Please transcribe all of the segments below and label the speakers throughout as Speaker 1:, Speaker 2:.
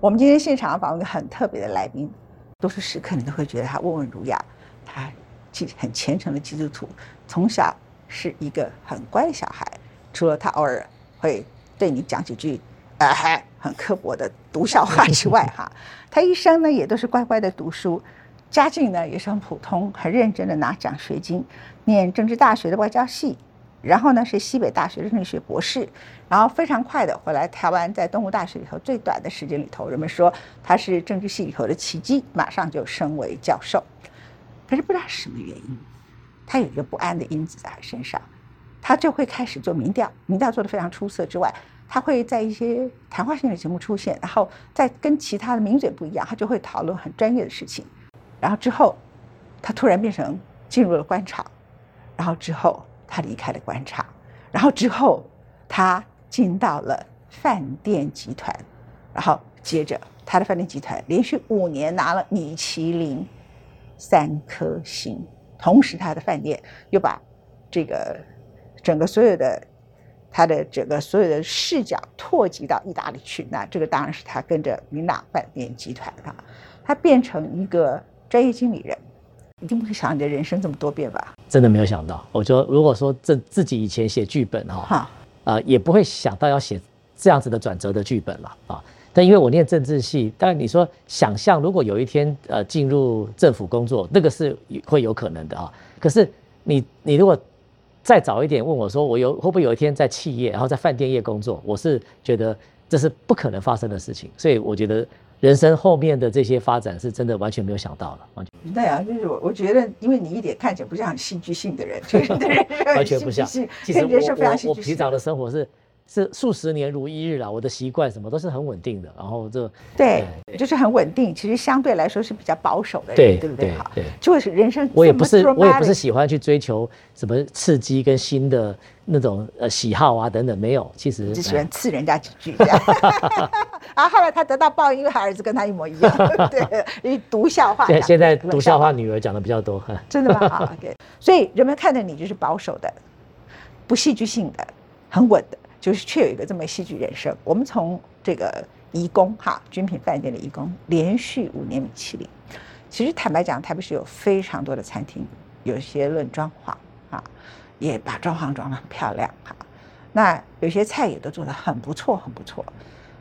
Speaker 1: 我们今天现场访问一个很特别的来宾，多数时刻你都会觉得他温文儒雅，他基很虔诚的基督徒，从小是一个很乖的小孩，除了他偶尔会对你讲几句，呃，很刻薄的毒笑话之外，哈，他一生呢也都是乖乖的读书，家境呢也是很普通，很认真的拿奖学金，念政治大学的外交系。然后呢，是西北大学的政治学博士，然后非常快的回来台湾，在东吴大学里头最短的时间里头，人们说他是政治系里头的奇迹，马上就升为教授。可是不知道是什么原因，他有一个不安的因子在他身上，他就会开始做民调，民调做得非常出色之外，他会在一些谈话性的节目出现，然后在跟其他的名嘴不一样，他就会讨论很专业的事情。然后之后，他突然变成进入了官场，然后之后。他离开了官场，然后之后他进到了饭店集团，然后接着他的饭店集团连续五年拿了米其林三颗星，同时他的饭店又把这个整个所有的他的整个所有的视角拓及到意大利去，那这个当然是他跟着明朗饭店集团啊，他变成一个专业经理人。一定不会想你的人生这么多变吧？
Speaker 2: 真的没有想到。我觉得，如果说这自己以前写剧本哈，啊，也不会想到要写这样子的转折的剧本了啊。但因为我念政治系，但你说想象如果有一天呃进入政府工作，那个是会有可能的啊。可是你你如果再早一点问我说，我有会不会有一天在企业，然后在饭店业工作，我是觉得这是不可能发生的事情。所以我觉得。人生后面的这些发展是真的完全没有想到了，完全。
Speaker 1: 对啊，就是我我觉得，因为你一点看起来不像很戏剧性的人，就是
Speaker 2: 完全不像。其实我我平常的生活是。是数十年如一日啦，我的习惯什么都是很稳定的，然后这
Speaker 1: 对，就是很稳定。其实相对来说是比较保守的人，对不对？
Speaker 2: 对，
Speaker 1: 就是人生。
Speaker 2: 我也不是，我也不是喜欢去追求什么刺激跟新的那种呃喜好啊等等，没有。其实
Speaker 1: 只喜欢刺人家几句这样。然后后来他得到报应，因为他儿子跟他一模一样，对，因为读笑话。
Speaker 2: 现现在毒笑话，女儿讲的比较多。
Speaker 1: 真的吗？啊，对。所以人们看着你就是保守的，不戏剧性的，很稳的。就是却有一个这么戏剧人生。我们从这个怡工哈军品饭店的怡工，连续五年米其林。其实坦白讲，台北市有非常多的餐厅，有些论装潢啊，也把装潢装得很漂亮哈。那有些菜也都做得很不错，很不错。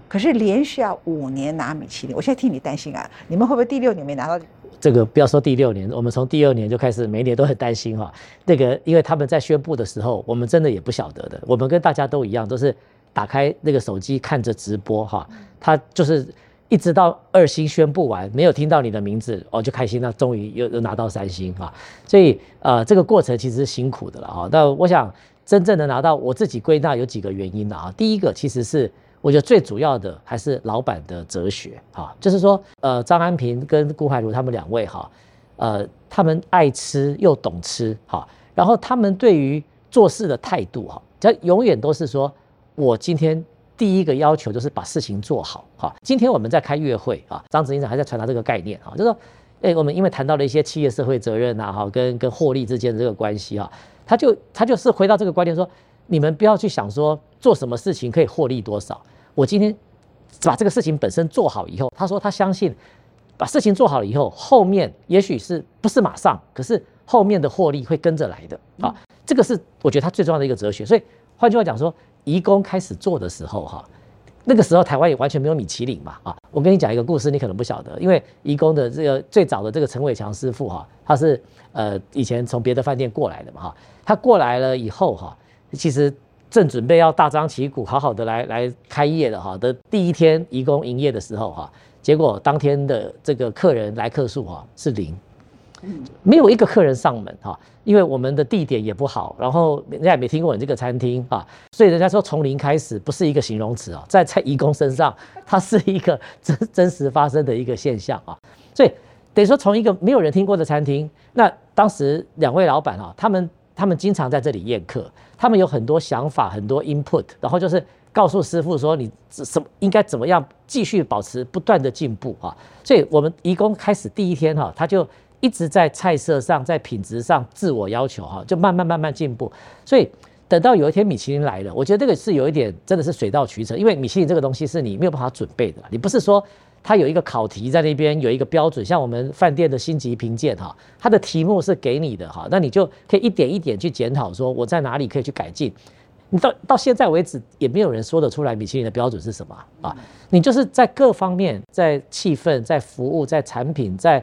Speaker 1: 可是连续要五年拿米其林，我现在替你担心啊，你们会不会第六年没拿到？
Speaker 2: 这个不要说第六年，我们从第二年就开始，每年都很担心哈。那个，因为他们在宣布的时候，我们真的也不晓得的。我们跟大家都一样，都是打开那个手机看着直播哈。他就是一直到二星宣布完，没有听到你的名字哦，就开心，那终于又又拿到三星哈。所以呃，这个过程其实是辛苦的了哈。那我想真正的拿到，我自己归纳有几个原因的啊。第一个其实是。我觉得最主要的还是老板的哲学，哈，就是说，呃，张安平跟顾海如他们两位，哈，呃，他们爱吃又懂吃，哈，然后他们对于做事的态度，哈，他永远都是说，我今天第一个要求就是把事情做好，哈。今天我们在开月会，啊，张执行长还在传达这个概念，哈，就是说，哎，我们因为谈到了一些企业社会责任呐，哈，跟跟获利之间的这个关系，哈，他就他就是回到这个观念说。你们不要去想说做什么事情可以获利多少。我今天把这个事情本身做好以后，他说他相信把事情做好了以后，后面也许是不是马上，可是后面的获利会跟着来的啊。这个是我觉得他最重要的一个哲学。所以换句话讲说，移工开始做的时候哈，那个时候台湾也完全没有米其林嘛啊。我跟你讲一个故事，你可能不晓得，因为移工的这个最早的这个陈伟强师傅哈，他是呃以前从别的饭店过来的嘛哈，他过来了以后哈。其实正准备要大张旗鼓、好好的来来开业的哈的第一天，移工营业的时候哈，结果当天的这个客人来客数哈是零，没有一个客人上门哈，因为我们的地点也不好，然后人家也没听过你这个餐厅啊，所以人家说从零开始不是一个形容词啊，在在移工身上，它是一个 真真实发生的一个现象啊，所以等于说从一个没有人听过的餐厅，那当时两位老板啊，他们。他们经常在这里宴客，他们有很多想法，很多 input，然后就是告诉师傅说你什么应该怎么样继续保持不断的进步啊。所以，我们义工开始第一天哈，他就一直在菜色上，在品质上自我要求哈，就慢慢慢慢进步。所以，等到有一天米其林来了，我觉得这个是有一点真的是水到渠成，因为米其林这个东西是你没有办法准备的，你不是说它有一个考题在那边，有一个标准，像我们饭店的星级评鉴哈，它的题目是给你的哈，那你就可以一点一点去检讨，说我在哪里可以去改进。你到到现在为止也没有人说得出来米其林的标准是什么啊？你就是在各方面，在气氛、在服务、在产品、在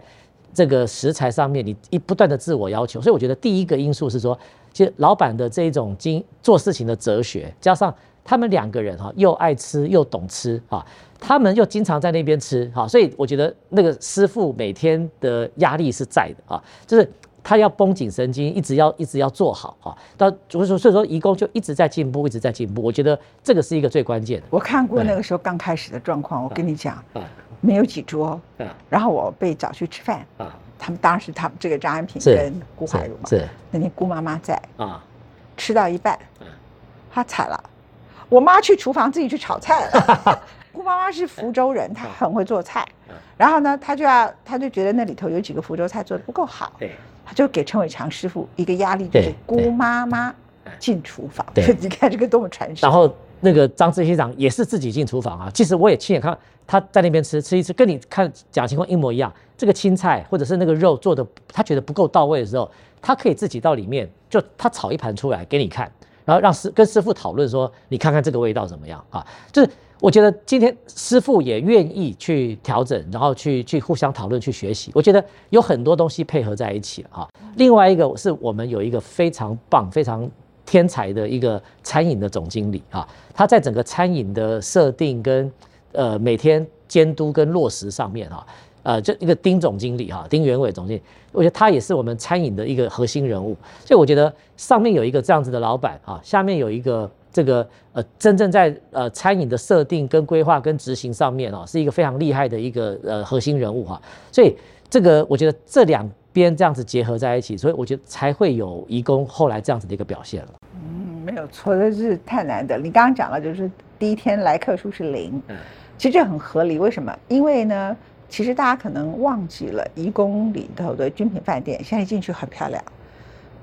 Speaker 2: 这个食材上面，你一不断的自我要求。所以我觉得第一个因素是说，其实老板的这一种经做事情的哲学，加上他们两个人哈又爱吃又懂吃啊，他们又经常在那边吃哈，所以我觉得那个师傅每天的压力是在的啊，就是。他要绷紧神经，一直要一直要做好啊。到所以说，所以说，义工就一直在进步，一直在进步。我觉得这个是一个最关键的。
Speaker 1: 我看过那个时候刚开始的状况，我跟你讲，没有几桌，然后我被找去吃饭，他们当时他们这个张安平跟顾怀如嘛，
Speaker 2: 是
Speaker 1: 那天顾妈妈在啊，吃到一半，他惨了，我妈去厨房自己去炒菜了。顾妈妈是福州人，她很会做菜，然后呢，她就要，她就觉得那里头有几个福州菜做的不够好，对。他就给陈伟强师傅一个压力，就是姑妈妈进厨房。对，你看这个多么传神。
Speaker 2: 然后那个张志熙长也是自己进厨房啊。其实我也亲眼看他在那边吃吃一吃，跟你看讲情况一模一样。这个青菜或者是那个肉做的，他觉得不够到位的时候，他可以自己到里面就他炒一盘出来给你看，然后让师跟师傅讨论说，你看看这个味道怎么样啊？就是。我觉得今天师傅也愿意去调整，然后去去互相讨论、去学习。我觉得有很多东西配合在一起了哈。另外一个是我们有一个非常棒、非常天才的一个餐饮的总经理啊，他在整个餐饮的设定跟呃每天监督跟落实上面哈，呃，就一个丁总经理哈，丁元伟总经理，我觉得他也是我们餐饮的一个核心人物。所以我觉得上面有一个这样子的老板啊，下面有一个。这个呃，真正在呃餐饮的设定、跟规划、跟执行上面哦，是一个非常厉害的一个呃核心人物哈。所以这个我觉得这两边这样子结合在一起，所以我觉得才会有义工后来这样子的一个表现了。
Speaker 1: 嗯，没有错，这是太难得。你刚刚讲了，就是第一天来客数是零，嗯，其实这很合理。为什么？因为呢，其实大家可能忘记了，义工里头的军品饭店现在进去很漂亮，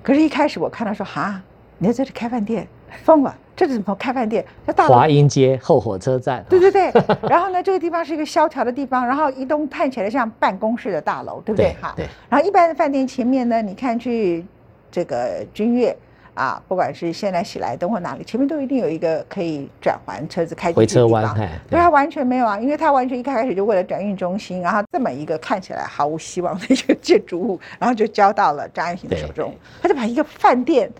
Speaker 1: 可是，一开始我看到说哈，你在这里开饭店。疯了，这是怎么开饭店？
Speaker 2: 在大华阴街后火车站。
Speaker 1: 对对对，然后呢，这个地方是一个萧条的地方，然后一栋看起来像办公室的大楼，对不对？
Speaker 2: 哈，对。
Speaker 1: 然后一般的饭店前面呢，你看去这个君悦啊，不管是现在喜来登或哪里，前面都一定有一个可以转环车子开
Speaker 2: 回车弯。
Speaker 1: 对，它完全没有啊，因为它完全一开始就为了转运中心，然后这么一个看起来毫无希望的一个建筑物，然后就交到了张爱萍的手中，他就把一个饭店。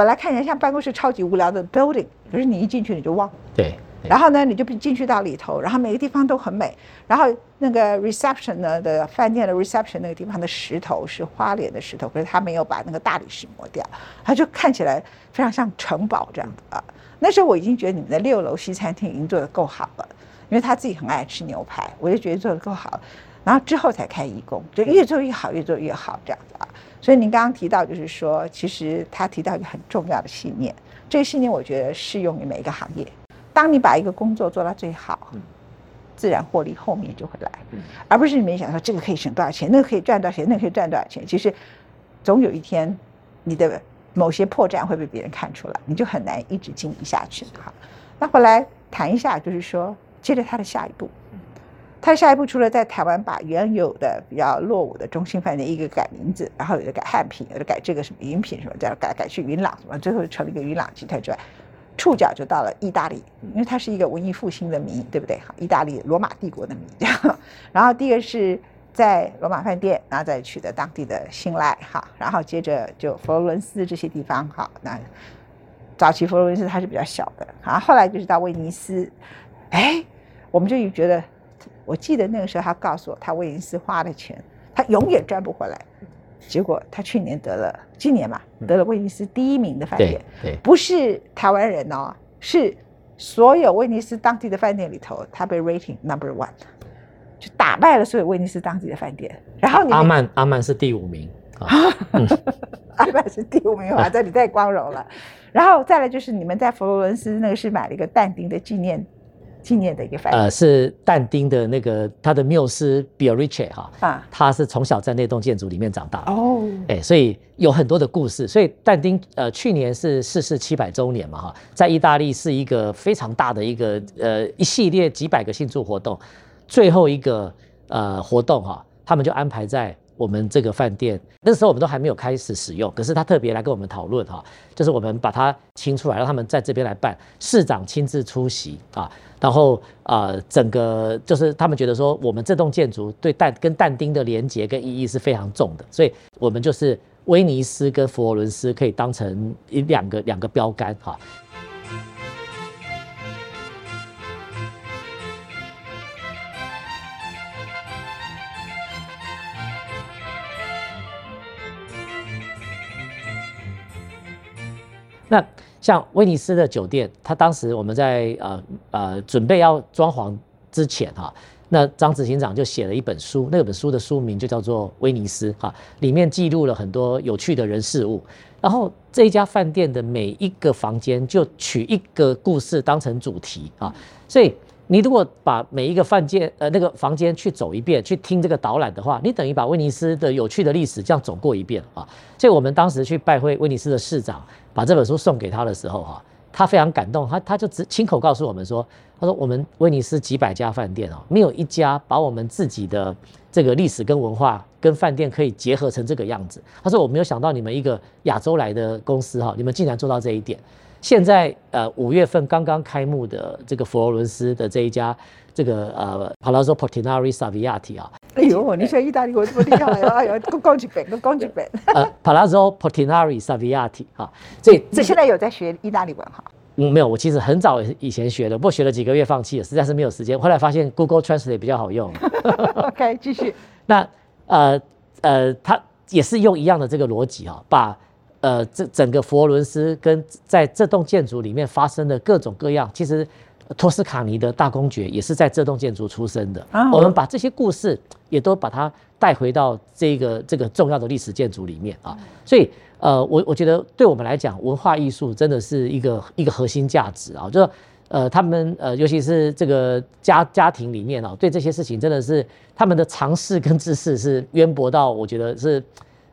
Speaker 1: 本来看起来像办公室超级无聊的 building，可是你一进去你就忘了。
Speaker 2: 对。
Speaker 1: 然后呢，你就进去到里头，然后每个地方都很美。然后那个 reception 呢的饭店的 reception 那个地方的石头是花莲的石头，可是他没有把那个大理石磨掉，它就看起来非常像城堡这样子啊。那时候我已经觉得你们的六楼西餐厅已经做得够好了，因为他自己很爱吃牛排，我就觉得做得够好了。然后之后才开义工，就越做越好，越做越好这样子啊。所以您刚刚提到，就是说，其实他提到一个很重要的信念，这个信念我觉得适用于每一个行业。当你把一个工作做到最好，自然获利后面就会来，而不是你们想说这个可以省多少钱，那个可以赚多少钱，那个可以赚多少钱。其实总有一天，你的某些破绽会被别人看出来，你就很难一直经营下去。好，那回来谈一下，就是说，接着他的下一步。他下一步除了在台湾把原有的比较落伍的中心饭店一个改名字，然后有的改汉品，有的改这个什么饮品什么，再改改去云朗什么，最后成了一个云朗集团之外，触角就到了意大利，因为它是一个文艺复兴的名，对不对？好，意大利罗马帝国的名。然后第一个是在罗马饭店，然后再取得当地的信赖，哈，然后接着就佛罗伦斯这些地方，哈，那早期佛罗伦斯它是比较小的，然后后来就是到威尼斯，哎，我们就觉得。我记得那个时候，他告诉我，他威尼斯花的钱，他永远赚不回来。结果他去年得了，今年嘛，得了威尼斯第一名的饭店，不是台湾人哦，是所有威尼斯当地的饭店里头，他被 rating number one，就打败了所有威尼斯当地的饭店。然后
Speaker 2: 阿曼，阿曼是第五名啊
Speaker 1: 阿曼是第五名，哇，这里太光荣了。然后再来就是你们在佛罗伦斯那个是买了一个但丁的纪念。纪念的一个饭店，
Speaker 2: 呃，是但丁的那个他的缪斯 r i c e 哈，啊，他是从小在那栋建筑里面长大。哦，哎，所以有很多的故事，所以但丁呃去年是逝世七百周年嘛哈，在意大利是一个非常大的一个呃一系列几百个庆祝活动，最后一个呃活动哈，他们就安排在我们这个饭店。那时候我们都还没有开始使用，可是他特别来跟我们讨论哈，就是我们把它清出来，让他们在这边来办，市长亲自出席啊，然后呃整个就是他们觉得说我们这栋建筑对但跟但丁的连接跟意义是非常重的，所以我们就是威尼斯跟佛罗伦斯可以当成一两个两个标杆哈。那像威尼斯的酒店，它当时我们在呃呃准备要装潢之前哈，那张执行长就写了一本书，那本书的书名就叫做《威尼斯》哈，里面记录了很多有趣的人事物。然后这一家饭店的每一个房间就取一个故事当成主题啊，所以你如果把每一个饭店呃那个房间去走一遍，去听这个导览的话，你等于把威尼斯的有趣的历史这样走过一遍啊。所以我们当时去拜会威尼斯的市长。把这本书送给他的时候，哈，他非常感动，他他就直亲口告诉我们说，他说我们威尼斯几百家饭店哦，没有一家把我们自己的这个历史跟文化跟饭店可以结合成这个样子。他说我没有想到你们一个亚洲来的公司哈，你们竟然做到这一点。现在呃五月份刚刚开幕的这个佛罗伦斯的这一家这个呃 Palazzo Portinari Saviati 啊。
Speaker 1: 哎呦，你说意大利文这么厉害哎呦，讲讲几遍，讲几遍。
Speaker 2: 呃，Palazzo Portinari Saviati 哈，
Speaker 1: 这这现在有在学意大利文哈？
Speaker 2: 嗯，没有，我其实很早以前学的，不过学了几个月放弃了，实在是没有时间。后来发现 Google Translate 比较好用。
Speaker 1: OK，继续。
Speaker 2: 那呃呃，他也是用一样的这个逻辑哈，把呃这整个佛罗伦斯跟在这栋建筑里面发生的各种各样，其实。托斯卡尼的大公爵也是在这栋建筑出生的。我们把这些故事也都把它带回到这个这个重要的历史建筑里面啊。所以呃，我我觉得对我们来讲，文化艺术真的是一个一个核心价值啊。就是呃，他们呃，尤其是这个家家庭里面啊，对这些事情真的是他们的尝试跟知识是渊博到，我觉得是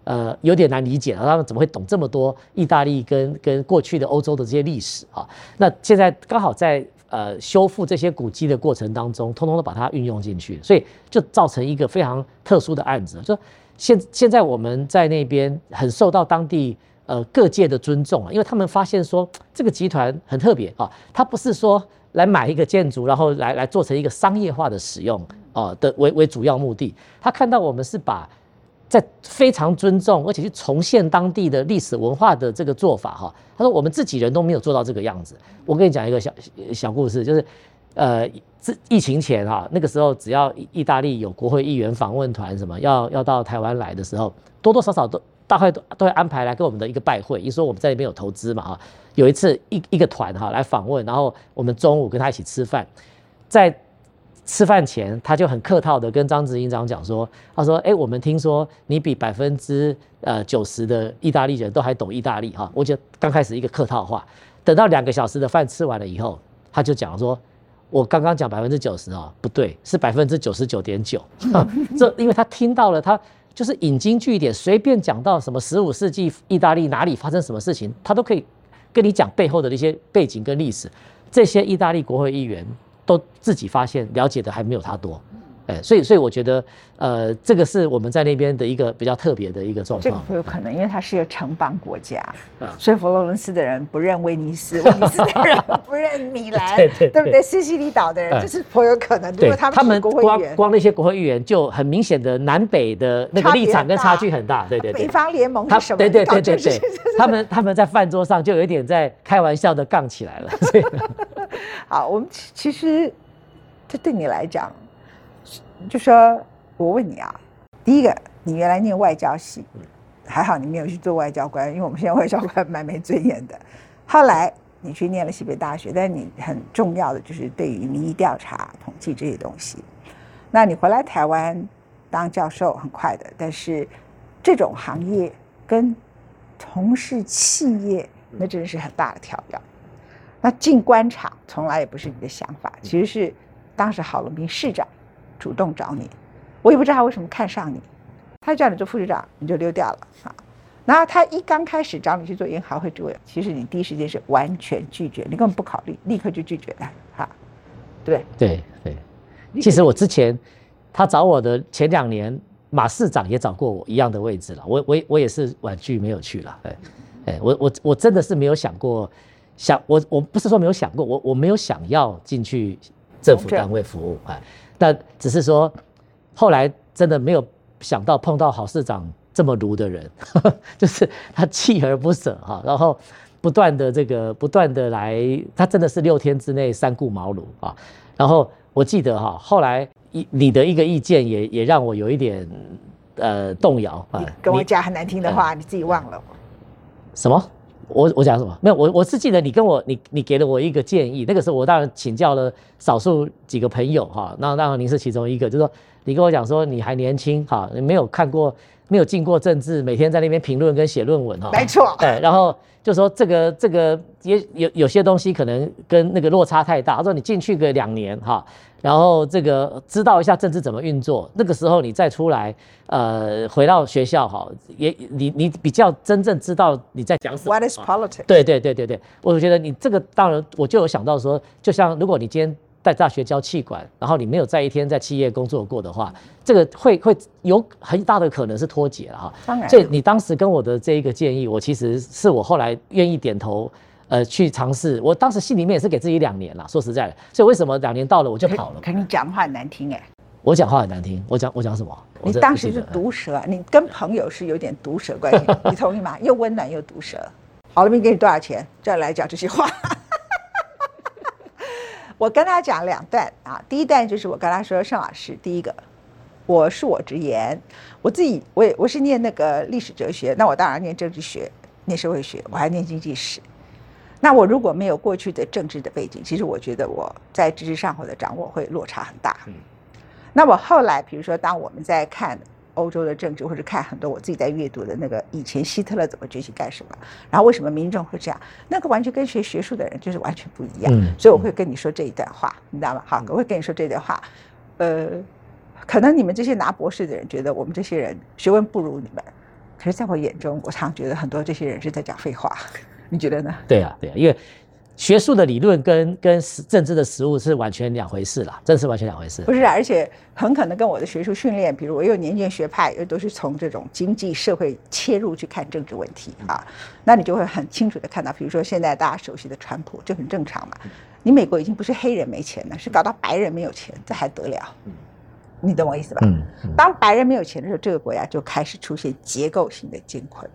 Speaker 2: 呃有点难理解啊。他们怎么会懂这么多意大利跟跟过去的欧洲的这些历史啊？那现在刚好在。呃，修复这些古迹的过程当中，通通都把它运用进去，所以就造成一个非常特殊的案子。就现现在我们在那边很受到当地呃各界的尊重啊，因为他们发现说这个集团很特别啊，他不是说来买一个建筑，然后来来做成一个商业化的使用啊的为为主要目的，他看到我们是把。在非常尊重，而且去重现当地的历史文化的这个做法哈，他说我们自己人都没有做到这个样子。我跟你讲一个小小故事，就是，呃，这疫情前哈，那个时候只要意大利有国会议员访问团什么要要到台湾来的时候，多多少少都大概都都会安排来跟我们的一个拜会，一说我们在那边有投资嘛哈。有一次一一个团哈来访问，然后我们中午跟他一起吃饭，在。吃饭前，他就很客套的跟张执行长讲说：“他说，哎，我们听说你比百分之呃九十的意大利人都还懂意大利哈。”我觉得刚开始一个客套话，等到两个小时的饭吃完了以后，他就讲说：“我刚刚讲百分之九十啊，不对，是百分之九十九点九。” 这因为他听到了，他就是引经据典，随便讲到什么十五世纪意大利哪里发生什么事情，他都可以跟你讲背后的那些背景跟历史。这些意大利国会议员。都自己发现了解的还没有他多。哎，所以所以我觉得，呃，这个是我们在那边的一个比较特别的一个状况。
Speaker 1: 这个不有可能，因为它是一个城邦国家，所以佛罗伦斯的人不认威尼斯，威尼斯的人 不认米兰，对不对？西西里岛的人，这是颇有可能。
Speaker 2: 对，
Speaker 1: 他们
Speaker 2: 光光那些国会议员就很明显的南北的那个立场跟差距很大。对对对。
Speaker 1: 北方联盟是什么？
Speaker 2: 对对对对对。他们他们在饭桌上就有一点在开玩笑的杠起来了。
Speaker 1: 好，我们其实这对你来讲。就说，我问你啊，第一个，你原来念外交系，还好你没有去做外交官，因为我们现在外交官蛮没尊严的。后来你去念了西北大学，但你很重要的就是对于民意调查、统计这些东西。那你回来台湾当教授很快的，但是这种行业跟从事企业，那真的是很大的挑战。那进官场从来也不是你的想法，其实是当时郝龙斌市长。主动找你，我也不知道他为什么看上你，他叫你做副市长，你就溜掉了啊。然后他一刚开始找你去做银行会主任，其实你第一时间是完全拒绝，你根本不考虑，立刻就拒绝了，哈，对
Speaker 2: 对？对对。其实我之前他找我的前两年，马市长也找过我一样的位置了，我我我也是婉拒没有去了，哎哎，我我我真的是没有想过，想我我不是说没有想过，我我没有想要进去政府单位服务哎，但只是说后来真的没有想到碰到郝市长这么卢的人，就是他锲而不舍哈，然后。不断的这个，不断的来，他真的是六天之内三顾茅庐啊。然后我记得哈，后来一你的一个意见也也让我有一点呃动摇啊。
Speaker 1: 跟我讲很难听的话，你自己忘了。
Speaker 2: 什么？我我讲什么？没有，我我是记得你跟我你你给了我一个建议，那个时候我当然请教了少数几个朋友哈，那当然您是其中一个，就是说你跟我讲说你还年轻哈，你没有看过。没有进过政治，每天在那边评论跟写论文哈，
Speaker 1: 没错。
Speaker 2: 对，然后就说这个这个也有有些东西可能跟那个落差太大。他说你进去个两年哈，然后这个知道一下政治怎么运作，那个时候你再出来，呃，回到学校哈，也你你比较真正知道你在讲什么。
Speaker 1: What is politics？
Speaker 2: 对对对对对，我觉得你这个当然我就有想到说，就像如果你今天。在大学教气管，然后你没有在一天在企业工作过的话，这个会会有很大的可能是脱节了哈。
Speaker 1: 当然，
Speaker 2: 所以你当时跟我的这一个建议，我其实是我后来愿意点头，呃，去尝试。我当时心里面也是给自己两年了，说实在的。所以为什么两年到了我就跑了？
Speaker 1: 可你讲话很难听哎。
Speaker 2: 我讲话很难听，我讲我讲什么？
Speaker 1: 你当时是毒舌，你跟朋友是有点毒舌关系，你同意吗？又温暖又毒舌。好了，没给你多少钱，再来讲这些话。我跟他讲两段啊，第一段就是我跟他说，盛老师，第一个，我恕我直言，我自己我也我是念那个历史哲学，那我当然念政治学，念社会学，我还念经济史。那我如果没有过去的政治的背景，其实我觉得我在知识上或者掌握会落差很大。那我后来，比如说当我们在看。欧洲的政治，或者看很多我自己在阅读的那个以前希特勒怎么崛起干什么，然后为什么民众会这样，那个完全跟学学术的人就是完全不一样。所以我会跟你说这一段话，你知道吗？好，我会跟你说这段话。呃，可能你们这些拿博士的人觉得我们这些人学问不如你们，可是在我眼中，我常觉得很多这些人是在讲废话。你觉得呢？
Speaker 2: 对啊，对啊，因为。学术的理论跟跟实政治的实务是完全两回事啦，真是完全两回事。
Speaker 1: 不是，而且很可能跟我的学术训练，比如我有年鉴学派，又都是从这种经济社会切入去看政治问题啊，那你就会很清楚的看到，比如说现在大家熟悉的川普，这很正常嘛。你美国已经不是黑人没钱了，是搞到白人没有钱，这还得了？你懂我意思吧？嗯。当白人没有钱的时候，这个国家就开始出现结构性的艰困。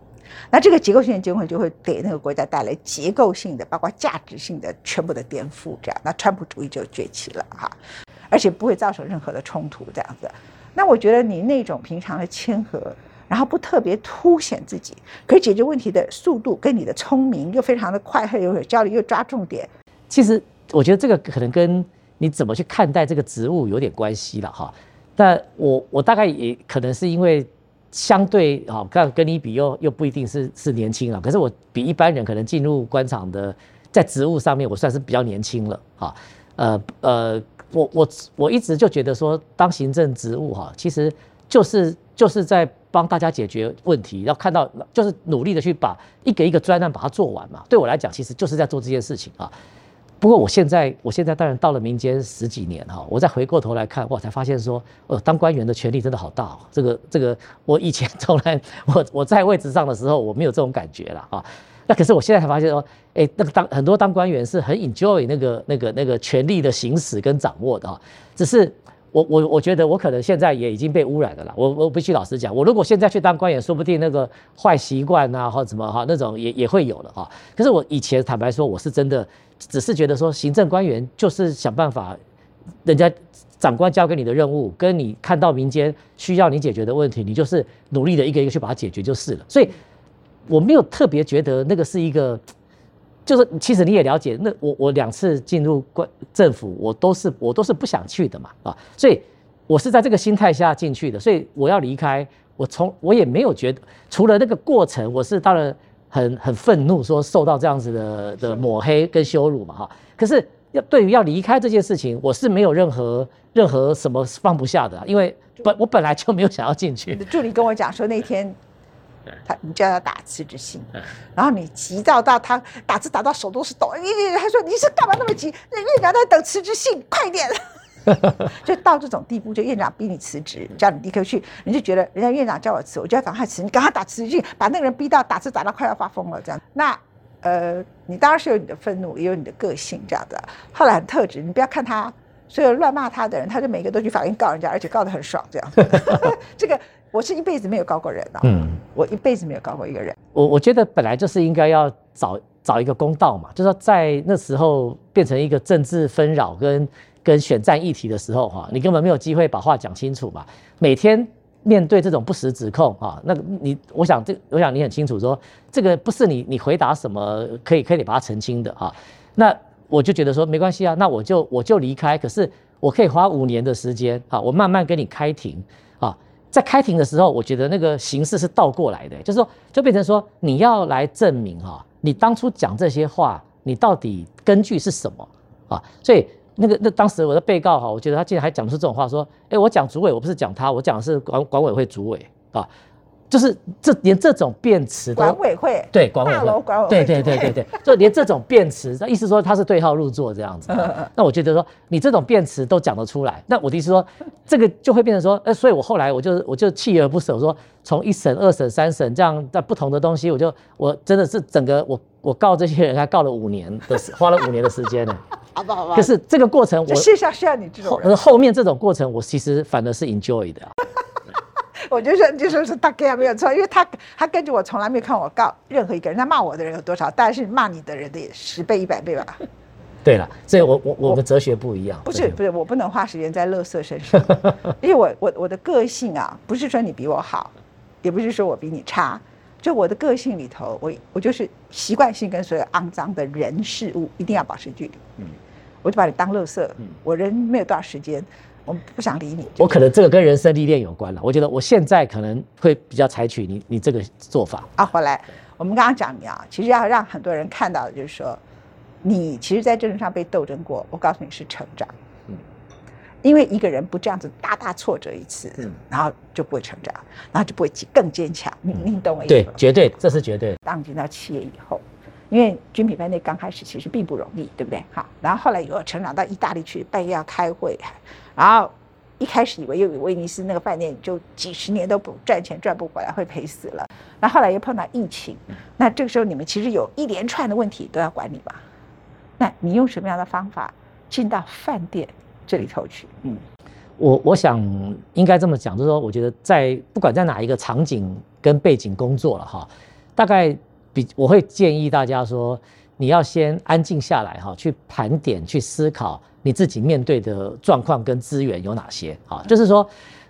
Speaker 1: 那这个结构性的结困就会给那个国家带来结构性的，包括价值性的全部的颠覆，这样，那川普主义就崛起了哈，而且不会造成任何的冲突，这样子。那我觉得你那种平常的谦和，然后不特别凸显自己，可以解决问题的速度，跟你的聪明又非常的快，又有效率，又抓重点。
Speaker 2: 其实我觉得这个可能跟你怎么去看待这个职务有点关系了哈。但我我大概也可能是因为。相对啊，跟跟你比又又不一定是是年轻啊。可是我比一般人可能进入官场的，在职务上面我算是比较年轻了啊。呃呃，我我我一直就觉得说，当行政职务哈，其实就是就是在帮大家解决问题，要看到就是努力的去把一个一个专案把它做完嘛。对我来讲，其实就是在做这件事情啊。不过我现在，我现在当然到了民间十几年哈，我再回过头来看，我才发现说，呃，当官员的权力真的好大哦。这个这个，我以前从来 我我在位置上的时候，我没有这种感觉了啊。那可是我现在才发现说，哎，那个当很多当官员是很 enjoy 那个那个那个权力的行使跟掌握的哈。只是我我我觉得我可能现在也已经被污染的了。我我必须老实讲，我如果现在去当官员，说不定那个坏习惯啊或怎么哈那种也也会有了哈。可是我以前坦白说，我是真的。只是觉得说，行政官员就是想办法，人家长官交给你的任务，跟你看到民间需要你解决的问题，你就是努力的一个一个去把它解决就是了。所以我没有特别觉得那个是一个，就是其实你也了解，那我我两次进入官政府，我都是我都是不想去的嘛啊，所以我是在这个心态下进去的，所以我要离开，我从我也没有觉得，除了那个过程，我是当然。很很愤怒，说受到这样子的的抹黑跟羞辱嘛哈，可是要对于要离开这件事情，我是没有任何任何什么放不下的，因为本我本来就没有想要进去。
Speaker 1: 助理跟我讲说那天，他你叫他打辞职信，然后你急躁到他打字打到手都是抖，他说你是干嘛那么急？院长在等辞职信，快点。就到这种地步，就院长逼你辞职，叫你立刻去，你就觉得人家院长叫我辞，我就要赶快辞，你赶快打辞职信，把那个人逼到打字打到快要发疯了这样。那呃，你当然是有你的愤怒，也有你的个性这样的。后来很特质，你不要看他所有乱骂他的人，他就每个都去法院告人家，而且告得很爽这样。这个我是一辈子没有告过人啊，嗯，我一辈子没有告过一个人。
Speaker 2: 我我觉得本来就是应该要找找一个公道嘛，就是说在那时候变成一个政治纷扰跟跟选战议题的时候哈，你根本没有机会把话讲清楚嘛，每天。面对这种不实指控啊，那你我想这我想你很清楚说这个不是你你回答什么可以可以把它澄清的啊，那我就觉得说没关系啊，那我就我就离开，可是我可以花五年的时间啊，我慢慢跟你开庭啊，在开庭的时候，我觉得那个形式是倒过来的，就是说就变成说你要来证明哈，你当初讲这些话，你到底根据是什么啊，所以。那个那当时我的被告哈，我觉得他竟然还讲出这种话，说，哎，我讲主委，我不是讲他，我讲的是管管委会主委啊，就是这连这种辩词
Speaker 1: 都管委会
Speaker 2: 对管委
Speaker 1: 会管委会
Speaker 2: 对对对对对，就连这种辩词，意思说他是对号入座这样子。那我觉得说你这种辩词都讲得出来，那我的意思说这个就会变成说，哎，所以我后来我就我就锲而不舍，说从一审、二审、三审这样在不同的东西，我就我真的是整个我我告这些人他告了五年的时，花了五年的时间呢。
Speaker 1: 好吧，好吧。
Speaker 2: 可是这个过程，我
Speaker 1: 世上需要你这种
Speaker 2: 人。后面这种过程，我其实反而是 enjoy 的。
Speaker 1: 我就说，就说是大概没有错，因为他他跟着我，从来没有看我告任何一个人。他骂我的人有多少？但是骂你的人的也十倍、一百倍吧。
Speaker 2: 对了，所以我我我们哲学不一样。
Speaker 1: 不是不是，我不能花时间在乐色身上，因为我我我的个性啊，不是说你比我好，也不是说我比你差。就我的个性里头，我我就是习惯性跟所有肮脏的人事物一定要保持距离。嗯，我就把你当乐色。嗯，我人没有多少时间，我不想理你。
Speaker 2: 我可能这个跟人生历练有关了。我觉得我现在可能会比较采取你你这个做法。
Speaker 1: 啊，回来，我们刚刚讲你啊，其实要让很多人看到的就是说，你其实，在政治上被斗争过。我告诉你是成长。嗯因为一个人不这样子大大挫折一次，嗯，然后就不会成长，然后就不会更坚强。你你懂我意思
Speaker 2: 对，绝对，这是绝对。
Speaker 1: 当进到企业以后，因为军品饭店刚开始其实并不容易，对不对？好，然后后来又成长到意大利去，半夜要开会，然后一开始以为又有威尼斯那个饭店就几十年都不赚钱赚不回来，会赔死了。那后来又碰到疫情，那这个时候你们其实有一连串的问题都要管理吧？那你用什么样的方法进到饭店？这里头去，嗯，
Speaker 2: 我我想应该这么讲，就是说，我觉得在不管在哪一个场景跟背景工作了哈，大概比我会建议大家说，你要先安静下来哈，去盘点、去思考你自己面对的状况跟资源有哪些啊。就是说，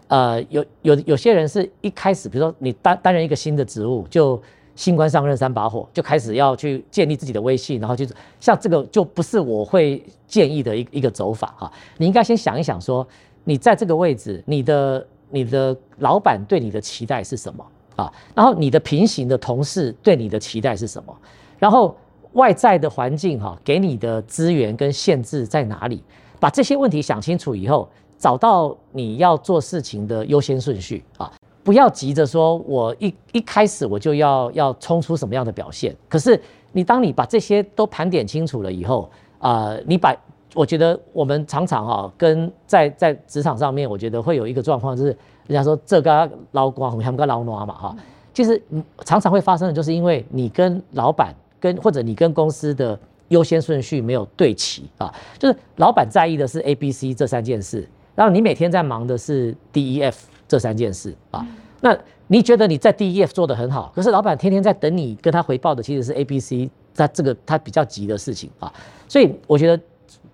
Speaker 2: 呃，有有有些人是一开始，比如说你担担任一个新的职务就。新官上任三把火，就开始要去建立自己的威信，然后就是像这个就不是我会建议的一一个走法哈。你应该先想一想，说你在这个位置，你的你的老板对你的期待是什么啊？然后你的平行的同事对你的期待是什么？然后外在的环境哈，给你的资源跟限制在哪里？把这些问题想清楚以后，找到你要做事情的优先顺序啊。不要急着说，我一一开始我就要要冲出什么样的表现。可是你当你把这些都盘点清楚了以后，啊，你把我觉得我们常常哈跟在在职场上面，我觉得会有一个状况，就是人家说这个捞光，他们个捞挪嘛哈，其实常常会发生的，就是因为你跟老板跟或者你跟公司的优先顺序没有对齐啊，就是老板在意的是 A、B、C 这三件事，然后你每天在忙的是 D、E、F。这三件事啊，那你觉得你在 D E F 做的很好，可是老板天天在等你跟他回报的其实是 A B C，他这个他比较急的事情啊，所以我觉得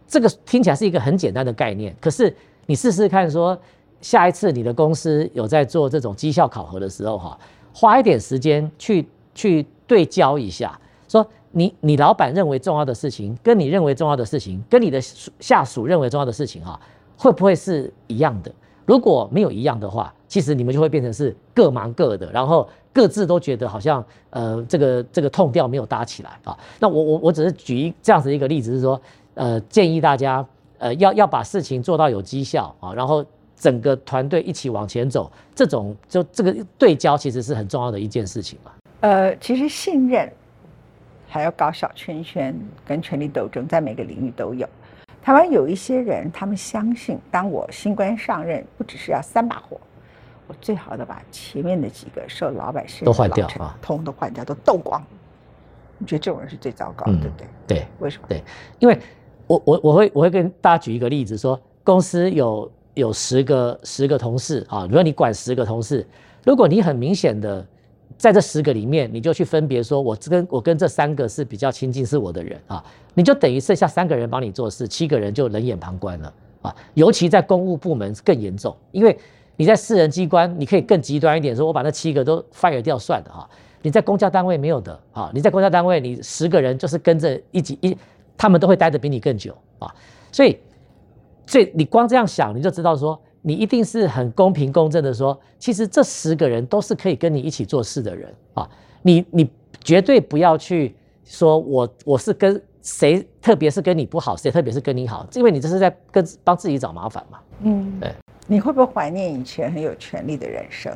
Speaker 2: 这个听起来是一个很简单的概念，可是你试试看说，下一次你的公司有在做这种绩效考核的时候哈，花一点时间去去对焦一下，说你你老板认为重要的事情，跟你认为重要的事情，跟你的下属认为重要的事情哈，会不会是一样的？如果没有一样的话，其实你们就会变成是各忙各的，然后各自都觉得好像呃这个这个痛调没有搭起来啊。那我我我只是举一这样子一个例子，是说呃建议大家呃要要把事情做到有绩效啊，然后整个团队一起往前走，这种就这个对焦其实是很重要的一件事情嘛。
Speaker 1: 呃，其实信任还要搞小圈圈跟权力斗争，在每个领域都有。台湾有一些人，他们相信，当我新官上任，不只是要三把火，我最好的把前面的几个受老百姓
Speaker 2: 都换掉啊，
Speaker 1: 通都换掉，都斗光。你觉得这种人是最糟糕，对不对？
Speaker 2: 对，
Speaker 1: 为什么？
Speaker 2: 对，因为我我我会我会跟大家举一个例子，说公司有有十个十个同事啊，如果你管十个同事，如果你很明显的在这十个里面，你就去分别说，我跟我跟这三个是比较亲近是我的人啊，你就等于剩下三个人帮你做事，七个人就冷眼旁观了啊。尤其在公务部门更严重，因为你在私人机关，你可以更极端一点，说我把那七个都 fire 掉算了哈。你在公家单位没有的啊！你在公家单位，你十个人就是跟着一级一，他们都会待的比你更久啊！所以，所以你光这样想，你就知道说，你一定是很公平公正的说，其实这十个人都是可以跟你一起做事的人啊！你你绝对不要去说我我是跟谁，特别是跟你不好，谁特别是跟你好，因为你这是在跟帮自己找麻烦嘛。嗯，对。
Speaker 1: 你会不会怀念以前很有权利的人生？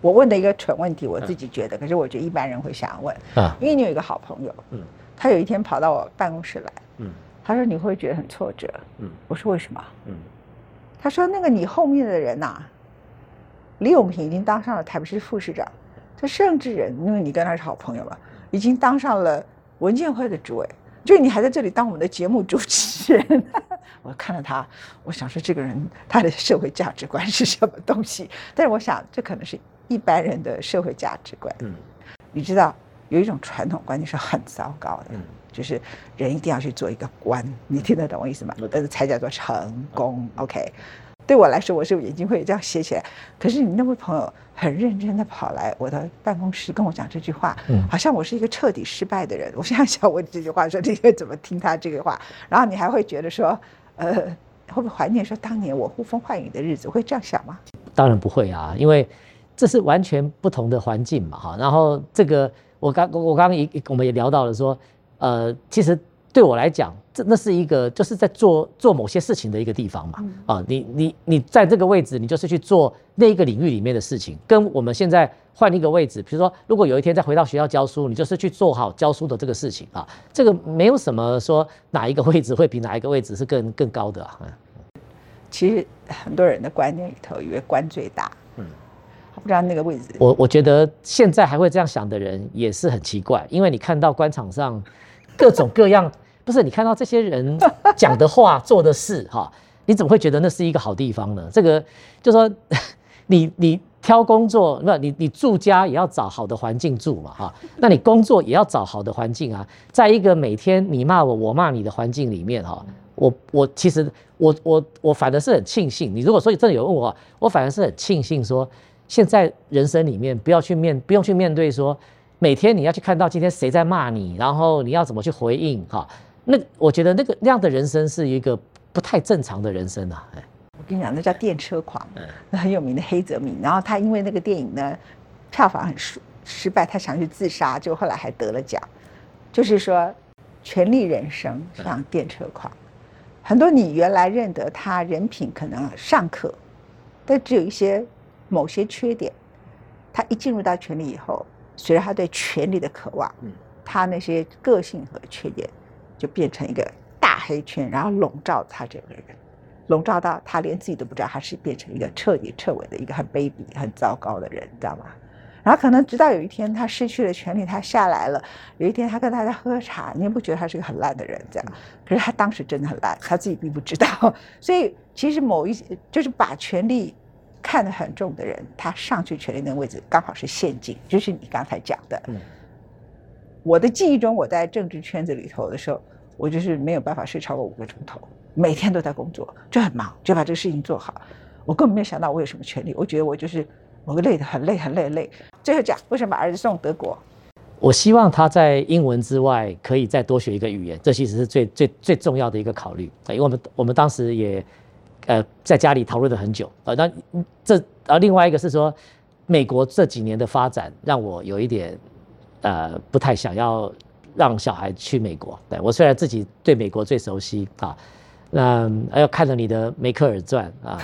Speaker 1: 我问的一个蠢问题，我自己觉得，可是我觉得一般人会想要问啊，因为你有一个好朋友，嗯，他有一天跑到我办公室来，嗯，他说你会觉得很挫折，嗯，我说为什么？嗯，他说那个你后面的人呐，李永平已经当上了台北市副市长，这甚至人，因为你跟他是好朋友嘛，已经当上了文建会的主委，就你还在这里当我们的节目主持人，我看了他，我想说这个人他的社会价值观是什么东西？但是我想这可能是。一般人的社会价值观，嗯，你知道有一种传统观念是很糟糕的，嗯，就是人一定要去做一个官，你听得懂我意思吗？但是才叫做成功。OK，对我来说，我是眼睛会这样斜起来。可是你那位朋友很认真的跑来我的办公室跟我讲这句话，嗯，好像我是一个彻底失败的人。我现在想问这句话，说你会怎么听他这个话？然后你还会觉得说，呃，会不会怀念说当年我呼风唤雨的日子？会这样想吗？
Speaker 2: 当然不会啊，因为。这是完全不同的环境嘛，哈。然后这个我刚我刚刚也我们也聊到了说，呃，其实对我来讲，这那是一个就是在做做某些事情的一个地方嘛，啊，你你你在这个位置，你就是去做那一个领域里面的事情。跟我们现在换一个位置，比如说，如果有一天再回到学校教书，你就是去做好教书的这个事情啊。这个没有什么说哪一个位置会比哪一个位置是更更高的啊。
Speaker 1: 其实很多人的观念里头，以为官最大。嗯不知道那个位置，
Speaker 2: 我我觉得现在还会这样想的人也是很奇怪，因为你看到官场上各种各样，不是你看到这些人讲的话、做的事，哈，你怎么会觉得那是一个好地方呢？这个就说你 你挑工作，那你你住家也要找好的环境住嘛，哈，那你工作也要找好的环境啊，在一个每天你骂我我骂你的环境里面，哈，我我其实我我我反而是很庆幸，你如果说真的有问我，我反而是很庆幸说。现在人生里面不要去面，不用去面对说，每天你要去看到今天谁在骂你，然后你要怎么去回应哈？那我觉得那个那样的人生是一个不太正常的人生啊！哎，
Speaker 1: 我跟你讲，那叫电车狂，那很有名的黑泽明。然后他因为那个电影呢，票房很失失败，他想去自杀，就后来还得了奖。就是说，权力人生像电车狂，很多你原来认得他人品可能尚可，但只有一些。某些缺点，他一进入到权力以后，随着他对权力的渴望，他那些个性和缺点就变成一个大黑圈，然后笼罩他这个人，笼罩到他连自己都不知道他是变成一个彻底彻尾的一个很卑鄙、很糟糕的人，知道吗？然后可能直到有一天他失去了权力，他下来了，有一天他跟大家喝茶，你也不觉得他是个很烂的人，这样。可是他当时真的很烂，他自己并不知道。所以其实某一些就是把权力。看得很重的人，他上去权力那个位置刚好是陷阱，就是你刚才讲的。我的记忆中，我在政治圈子里头的时候，我就是没有办法睡超过五个钟头，每天都在工作，就很忙，就把这个事情做好。我根本没有想到我有什么权利，我觉得我就是我累得很累很累很累。最后讲为什么把儿子送德国？
Speaker 2: 我希望他在英文之外可以再多学一个语言，这其实是最最最重要的一个考虑。因为我们我们当时也。呃，在家里讨论了很久，呃，那这而，另外一个是说，美国这几年的发展让我有一点，呃，不太想要让小孩去美国。对我虽然自己对美国最熟悉啊，那还要看了你的《梅克尔传》啊，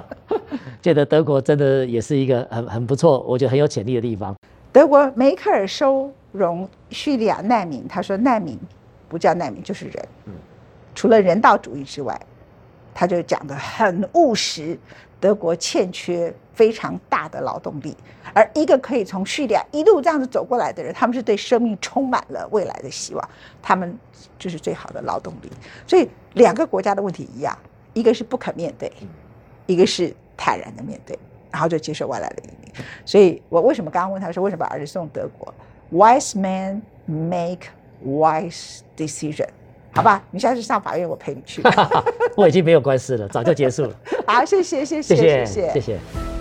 Speaker 2: 觉得德国真的也是一个很很不错，我觉得很有潜力的地方。
Speaker 1: 德国梅克尔收容叙利亚难民，他说难民不叫难民就是人。嗯。除了人道主义之外，他就讲的很务实。德国欠缺非常大的劳动力，而一个可以从叙利亚一路这样子走过来的人，他们是对生命充满了未来的希望，他们就是最好的劳动力。所以两个国家的问题一样，一个是不肯面对，一个是坦然的面对，然后就接受外来的移民。所以我为什么刚刚问他说为什么把儿子送德国？Wise men make wise decision。好吧，你下次上法院，我陪你去。
Speaker 2: 我已经没有官司了，早就结束了。
Speaker 1: 好，谢谢，谢
Speaker 2: 谢
Speaker 1: 谢，
Speaker 2: 谢谢。